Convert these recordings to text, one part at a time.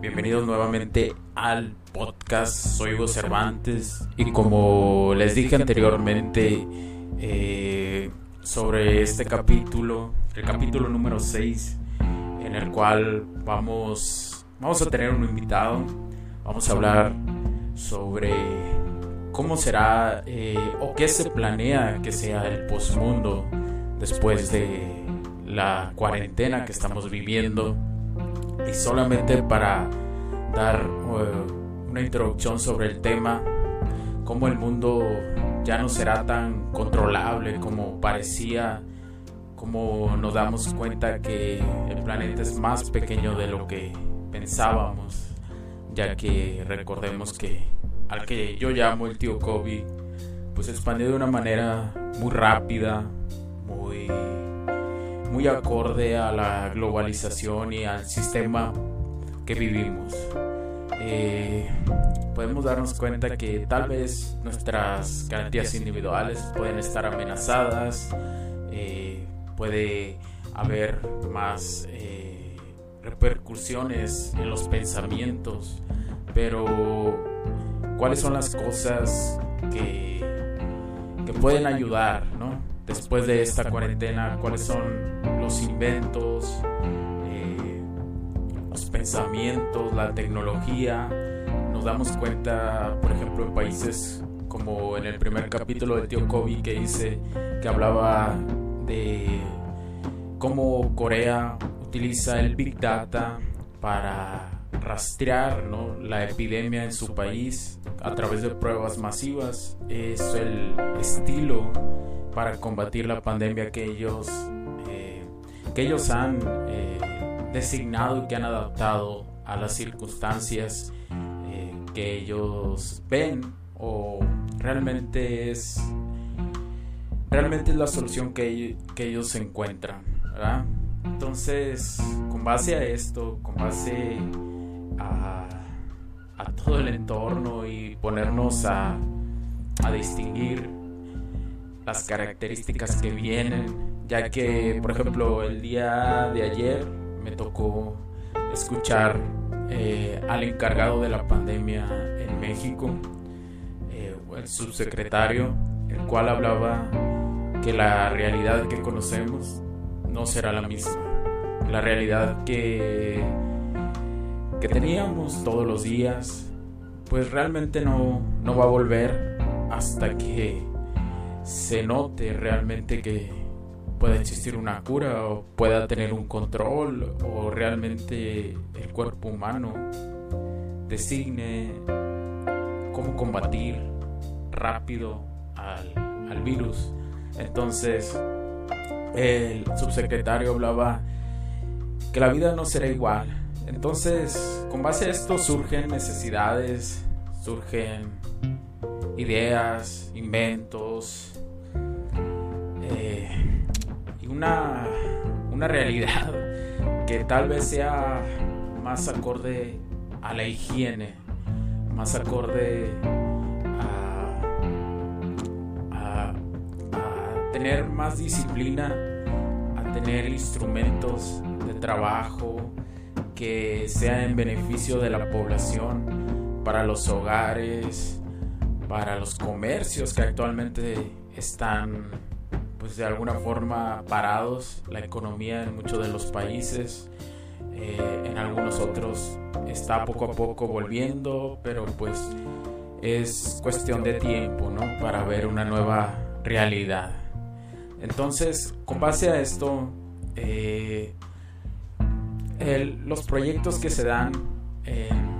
Bienvenidos nuevamente al podcast. Soy Hugo Cervantes y como les dije anteriormente eh, sobre este capítulo, el capítulo número 6, en el cual vamos, vamos a tener un invitado, vamos a hablar sobre cómo será eh, o qué se planea que sea el postmundo después de la cuarentena que estamos viviendo y solamente para dar uh, una introducción sobre el tema, cómo el mundo ya no será tan controlable como parecía, como nos damos cuenta que el planeta es más pequeño de lo que pensábamos, ya que recordemos que al que yo llamo el tío Kobe, pues expandió de una manera muy rápida, muy muy acorde a la globalización y al sistema que vivimos. Eh, podemos darnos cuenta que tal vez nuestras garantías individuales pueden estar amenazadas, eh, puede haber más eh, repercusiones en los pensamientos, pero ¿cuáles son las cosas que, que pueden ayudar, ¿no? después de esta cuarentena, cuáles son los inventos, eh, los pensamientos, la tecnología. Nos damos cuenta, por ejemplo, en países como en el primer capítulo del tío Kobe que dice que hablaba de cómo Corea utiliza el Big Data para rastrear la epidemia en su país a través de pruebas masivas. Es el estilo para combatir la pandemia que ellos, ellos han eh, designado y que han adaptado a las circunstancias eh, que ellos ven o realmente es realmente es la solución que, que ellos encuentran entonces con base a esto con base a, todo el entorno y ponernos a distinguir las características que vienen, ya que, por ejemplo, el día de ayer me tocó escuchar eh, al encargado de la pandemia en México, eh, el subsecretario, el cual hablaba que la realidad que conocemos no será la misma. La realidad que, que teníamos todos los días, pues realmente no, no va a volver hasta que se note realmente que pueda existir una cura o pueda tener un control o realmente el cuerpo humano designe cómo combatir rápido al, al virus. Entonces, el subsecretario hablaba que la vida no será igual. Entonces, con base a esto surgen necesidades, surgen ideas, inventos, una, una realidad que tal vez sea más acorde a la higiene, más acorde a, a, tener más disciplina, a tener instrumentos de trabajo que sea en beneficio de la población, para los hogares, para los comercios que actualmente están pues de alguna forma parados la economía en muchos de los países eh, en algunos otros está poco a poco volviendo pero pues es cuestión de tiempo ¿no? para ver una nueva realidad entonces con base a esto eh, los proyectos que se dan en,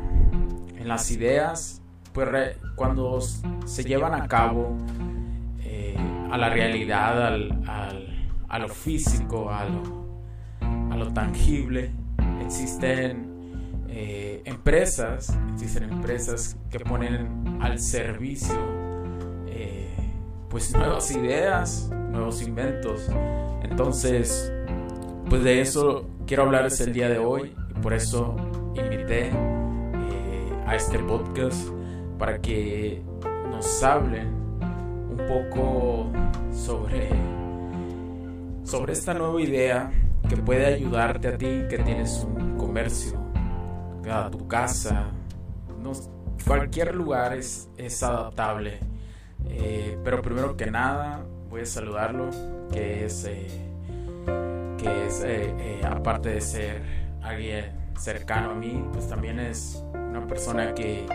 las ideas, pues cuando se llevan a cabo eh, a la realidad, al, a lo físico, a lo, lo tangible, existen eh, empresas, existen empresas que ponen al servicio eh, pues nuevas ideas, nuevos inventos. Entonces, pues de eso quiero hablarles el día de hoy y por eso invité eh, a este podcast para que nos hablen un poco sobre sobre esta nueva idea que puede ayudarte a ti que tienes un comercio, a tu casa, cualquier lugar es, es adaptable. Eh, pero primero que nada voy a saludarlo, que es, eh, que es eh, aparte de ser alguien cercano a mí, pues también es una persona que,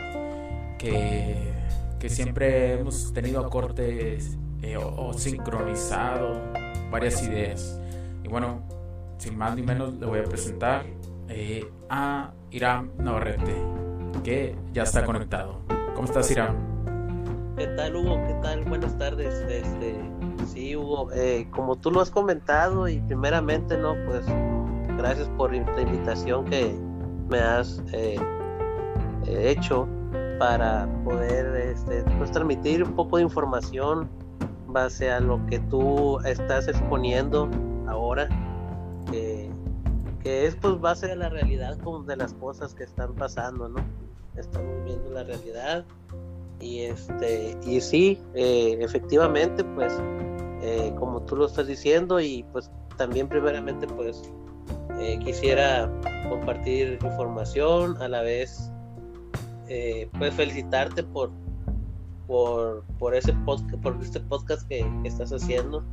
que, que siempre hemos tenido acordes o sincronizado varias ideas. Y bueno, sin más ni menos le voy a presentar eh, a Iram Navarrete, que ya está conectado. ¿Cómo estás, Iram? ¿Qué tal, Hugo? ¿Qué tal? Buenas tardes. Este, sí, Hugo, eh, como tú lo has comentado y primeramente, ¿no? Pues gracias por la invitación que me has eh, hecho para poder este, pues, transmitir un poco de información base a lo que tú estás exponiendo ahora, que, es pues base a la realidad como de las cosas que están pasando, ¿no? Estamos viendo la realidad y este y sí, eh, efectivamente, pues eh, como tú lo estás diciendo y pues también primeramente pues eh, quisiera compartir información a la vez pues felicitarte por por, por ese podcast, por este podcast que, estás haciendo,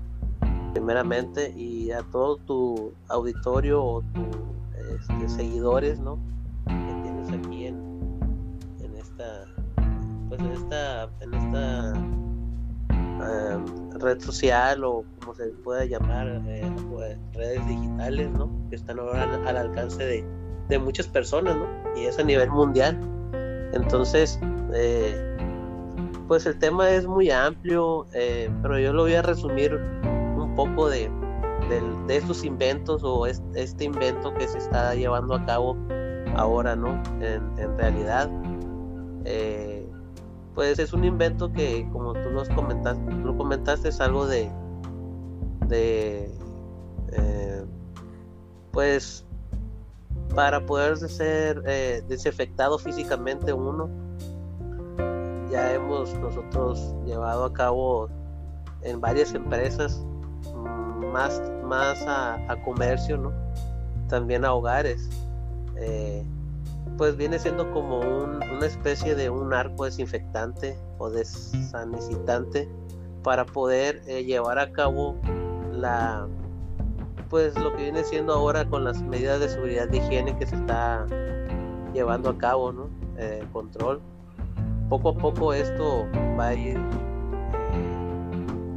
primeramente, y a todo tu auditorio o tus este, seguidores, ¿no? Que tienes aquí en, en esta, pues en esta, en esta red social o como se pueda llamar, eh, redes digitales, ¿no? Que están ahora al, alcance de, de muchas personas, ¿no? Y es a nivel mundial. Entonces, eh, pues el tema es muy amplio, eh, pero yo lo voy a resumir un poco de, de, estos inventos o este, invento que se está llevando a cabo ahora, ¿no? En, realidad, eh, pues es un invento que, como tú lo comentaste, lo comentaste es algo de, de eh, pues, para poder ser desinfectado físicamente uno ya hemos nosotros llevado a cabo en varias empresas, mm, más, más a, comercio, ¿no? También a hogares. Eh, pues viene siendo como una especie de un arco desinfectante o desanecitante para poder eh, llevar a cabo la pues lo que viene siendo ahora con las medidas de seguridad de higiene que se está llevando a cabo, ¿no? Eh, control poco a poco esto va a ir,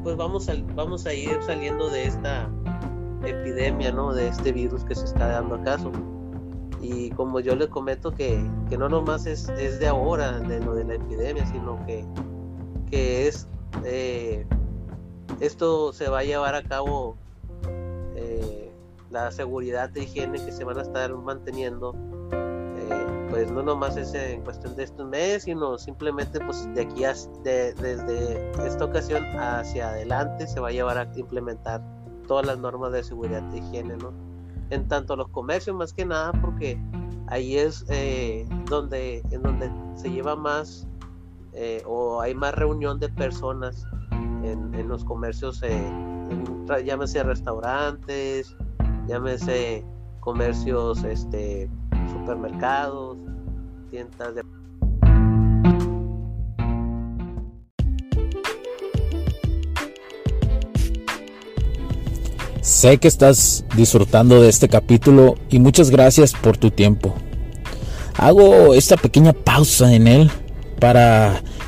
pues vamos a, vamos a ir saliendo de esta epidemia, ¿no? De este virus que se está dando acaso. Y como yo le comento que, que no nomás es, es, de ahora, de lo de la epidemia, sino que, que es, eh, esto se va a llevar a cabo eh, la seguridad de higiene que se van a estar manteniendo pues no nomás es en cuestión de estos meses, sino simplemente pues de aquí desde esta ocasión hacia adelante se va a llevar a implementar todas las normas de seguridad de higiene, ¿no? En tanto los comercios más que nada porque ahí es eh, donde en donde se lleva más eh, o hay más reunión de personas en, los comercios, eh, llámese restaurantes, llámese comercios, este, supermercados, Sé que estás disfrutando de este capítulo y muchas gracias por tu tiempo. Hago esta pequeña pausa en él para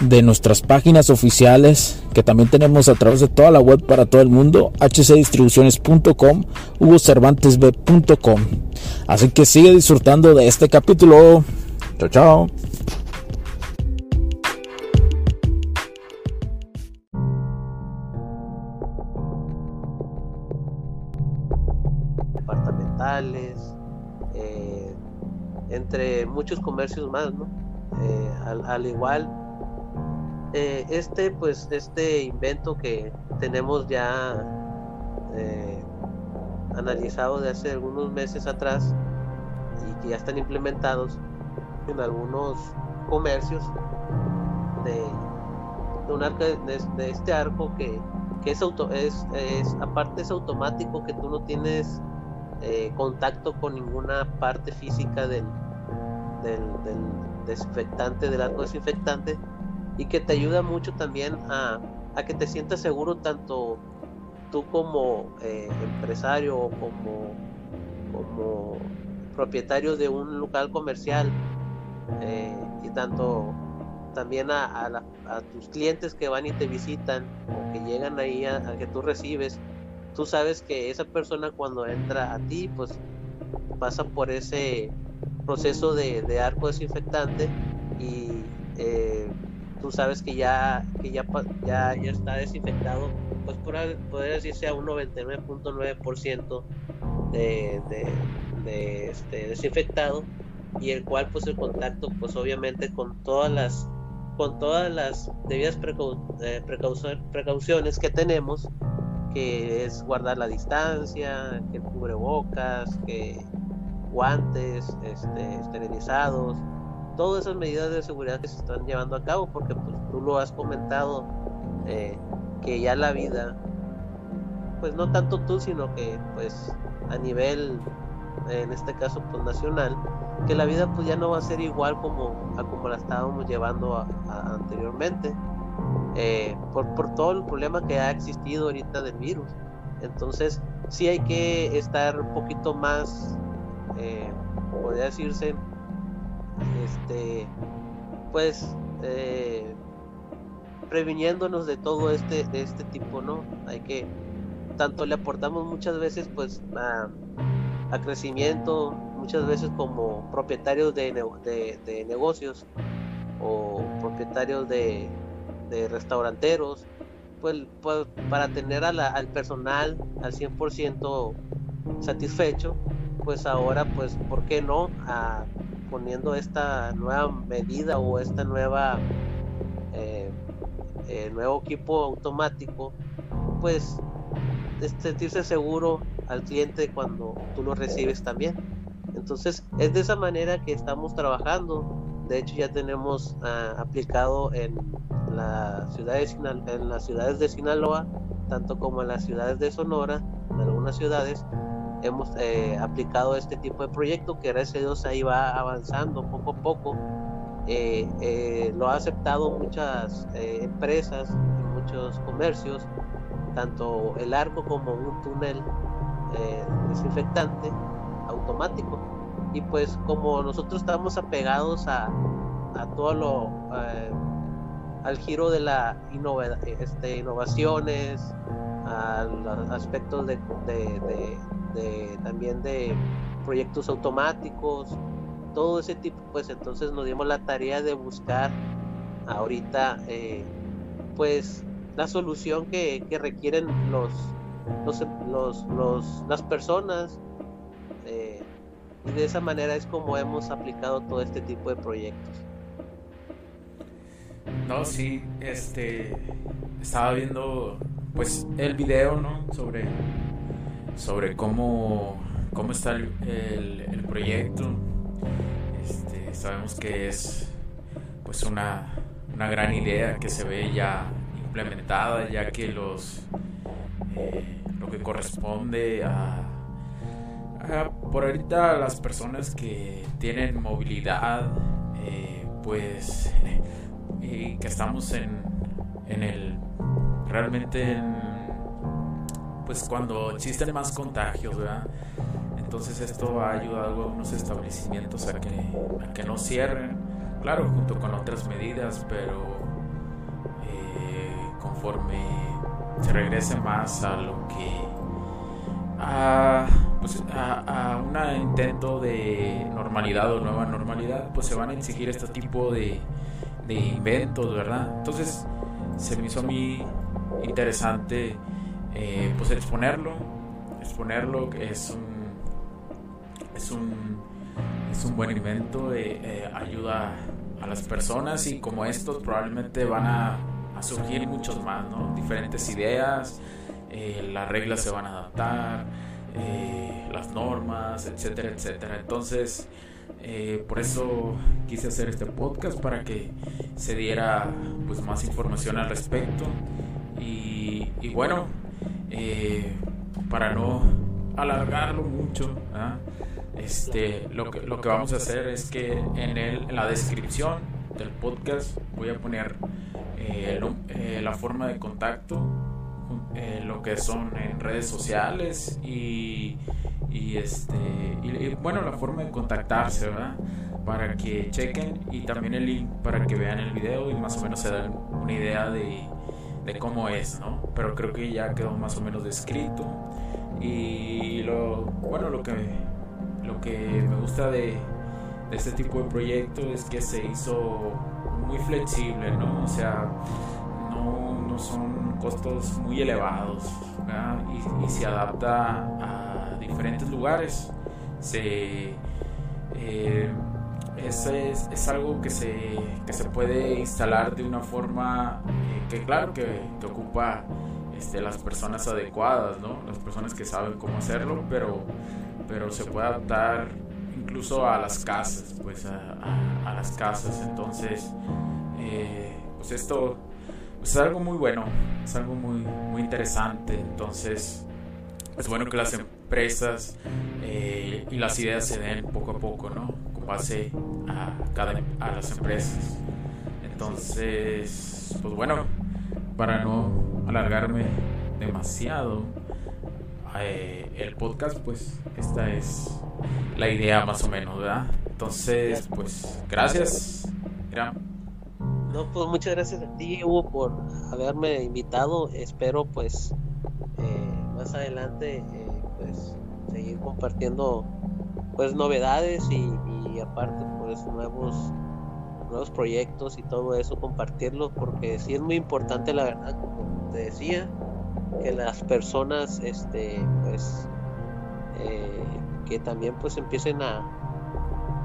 de nuestras páginas oficiales que también tenemos a través de toda la web para todo el mundo, hcdistribuciones.com, hugocervantesb.com. Así que sigue disfrutando de este capítulo. Chao, chao. Departamentales, eh, entre muchos comercios más, ¿no? Eh, al, al igual eh, este pues este invento que tenemos ya eh, analizado de hace algunos meses atrás y que ya están implementados en algunos comercios de, un arco de, este arco que, es auto es, es, aparte es automático que tú no tienes eh, contacto con ninguna parte física del, del desinfectante del arco desinfectante y que te ayuda mucho también a, que te sientas seguro tanto tú como eh, empresario o como, como propietario de un local comercial eh, y tanto también a, tus clientes que van y te visitan o que llegan ahí a, que tú recibes tú sabes que esa persona cuando entra a ti pues pasa por ese proceso de, arco desinfectante y eh, tú sabes que ya, que ya, ya, está desinfectado, pues poder decirse a un 99.9% de, de, este, desinfectado y el cual pues el contacto pues obviamente con todas las con todas las debidas eh, precauciones que tenemos que es guardar la distancia que cubrebocas que guantes este, esterilizados todas esas medidas de seguridad que se están llevando a cabo, porque pues tú lo has comentado, eh, que ya la vida, pues no tanto tú, sino que pues a nivel, en este caso pues nacional, que la vida pues ya no va a ser igual como, a como la estábamos llevando anteriormente, eh, por, por todo el problema que ha existido ahorita del virus. Entonces, sí hay que estar un poquito más, eh, podría decirse, este, pues, eh, previniéndonos de todo este, de este tipo, ¿no? Hay que, tanto le aportamos muchas veces, pues, a, crecimiento, muchas veces como propietarios de, de, negocios o propietarios de, de restauranteros, pues, pues, para tener al personal al 100% satisfecho, pues ahora, pues, ¿por qué no? Poniendo esta nueva medida o esta nueva eh, eh, nuevo equipo automático, pues sentirse seguro al cliente cuando tú lo recibes también. Entonces es de esa manera que estamos trabajando. De hecho ya tenemos ah, aplicado en, la de en las ciudades de Sinaloa, tanto como en las ciudades de Sonora, en algunas ciudades, hemos eh, aplicado este tipo de proyecto que gracias a Dios ahí va avanzando poco a poco. Eh, eh, lo ha aceptado muchas empresas muchos comercios, tanto el arco como un túnel desinfectante automático. Y pues como nosotros estamos apegados a, a todo lo, al giro de la este, innovaciones, a los aspectos de, también de proyectos automáticos, todo ese tipo, pues entonces nos dimos la tarea de buscar ahorita eh, pues la solución que, requieren los, los, los, las personas eh, y de esa manera es como hemos aplicado todo este tipo de proyectos. No, sí, este estaba viendo pues el video, ¿no? Sobre sobre cómo, cómo está el, proyecto. Este, sabemos que es pues una, una gran idea que se ve ya implementada, ya que los lo que corresponde a, por ahorita las personas que tienen movilidad, pues, y que estamos en, en el, realmente en, pues cuando existen más contagios, ¿verdad? Entonces esto ha ayudado a algunos establecimientos a que, a que no cierren, claro, junto con otras medidas, pero eh, conforme se regrese más a lo que a, pues, a, un intento de normalidad o nueva normalidad, pues se van a exigir este tipo de, de inventos, ¿verdad? Entonces se me hizo a mí interesante eh, pues exponerlo, exponerlo es un es un, es un buen invento, eh, eh, ayuda a las personas y como estos probablemente van a, surgir muchos más. Diferentes ideas, las reglas se van a adaptar, las normas, etcétera, etcétera. Entonces, por eso quise hacer este podcast para que se diera pues más información al respecto y, y bueno, para no alargarlo mucho, ¿ah? este, lo, que, lo que vamos a hacer es que en, el, en la descripción del podcast voy a poner eh, eh, la forma de contacto, eh, lo que son en redes sociales y, y este, bueno, la forma de contactarse, ¿verdad? Para que chequen y también el link para que vean el video y más o menos se den una idea de, de cómo es, ¿no? Pero creo que ya quedó más o menos descrito y lo, bueno, lo que lo que me gusta de, este tipo de proyecto es que se hizo muy flexible, ¿no? O sea, no, son costos muy elevados y, se adapta a diferentes lugares. Se, eh, es, algo que se, que se puede instalar de una forma eh, que claro que, que ocupa este, las personas adecuadas, ¿no? Las personas que saben cómo hacerlo, pero pero se puede adaptar incluso a las casas, pues a, las casas. Entonces, eh, pues esto pues es algo muy bueno, es algo muy, muy interesante. Entonces, es bueno que las empresas eh, y las ideas se den poco a poco, ¿no? Con base a, cada, a las empresas. Entonces, pues bueno, para no alargarme demasiado, eh, el podcast, pues esta es la idea más o menos, ¿verdad? Entonces, pues gracias. No, pues muchas gracias a ti, Hugo, por haberme invitado. Espero, pues, eh, más adelante, eh, pues, seguir compartiendo, pues, novedades y, y aparte, pues, nuevos nuevos proyectos y todo eso, compartirlo, porque sí es muy importante, la verdad, como te decía, que las personas este pues eh, que también pues empiecen a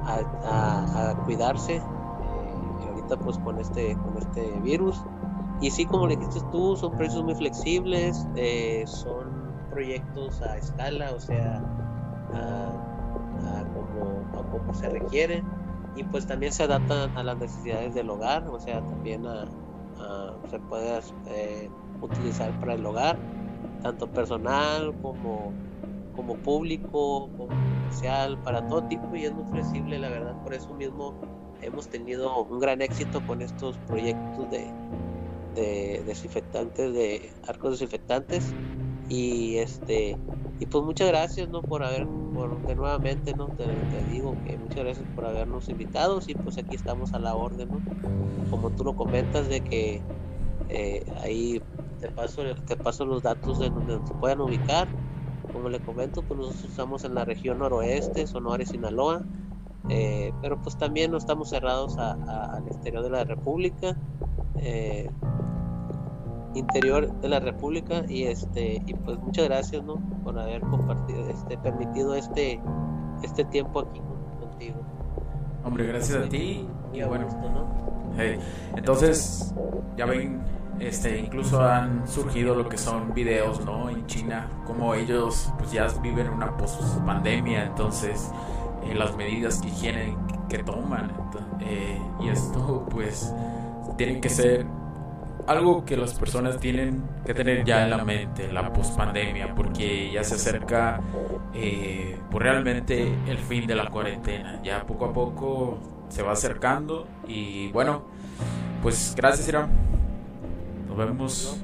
a, cuidarse eh, ahorita pues con este con este virus. Y sí como le dijiste tú son precios muy flexibles eh, son proyectos a escala o sea a, como, como se requiere y pues también se adaptan a las necesidades del hogar o sea también se puede utilizar para el hogar, tanto personal como, como público, como comercial, para todo tipo y es muy flexible, la verdad, por eso mismo hemos tenido un gran éxito con estos proyectos de, de desinfectantes, de arcos desinfectantes y este y pues muchas gracias no por haber por que nuevamente no te, digo que muchas gracias por habernos invitado y pues aquí estamos a la orden no como tú lo comentas de que eh, ahí te paso, te paso los datos de donde se puedan ubicar. Como le comento, pues nosotros estamos en la región noroeste, Sonora y Sinaloa. Eh, pero pues también no estamos cerrados al exterior de la República. Eh, interior de la República y este y pues muchas gracias no por haber compartido este permitido este este tiempo aquí contigo. Hombre gracias a ti y, bueno. entonces ya ven este, incluso han surgido lo que son videos, ¿no? En China, como ellos pues ya viven una post pandemia, entonces eh, las medidas de higiene que toman, eh, y esto pues tienen que ser algo que las personas tienen que tener ya en la mente, la pospandemia, porque ya se acerca eh, pues realmente el fin de la cuarentena. Ya poco a poco se va acercando y bueno, pues gracias Iram. Nos vemos.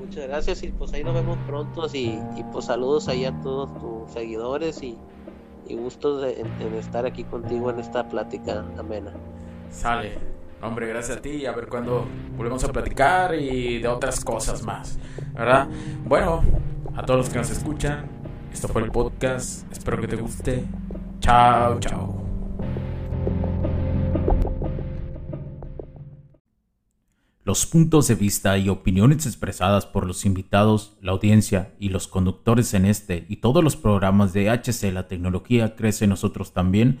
Muchas gracias y pues ahí nos vemos pronto y, pues saludos ahí a todos tus seguidores y, y gustos de, en estar aquí contigo en esta plática amena. Sale. Hombre, gracias a ti. A ver cuándo volvemos a platicar y de otras cosas más. ¿Verdad? Bueno, a todos los que nos escuchan, esto fue el podcast. Espero que te guste. Chao, chao. Los puntos de vista y opiniones expresadas por los invitados, la audiencia y los conductores en este y todos los programas de HC La Tecnología Crece Nosotros también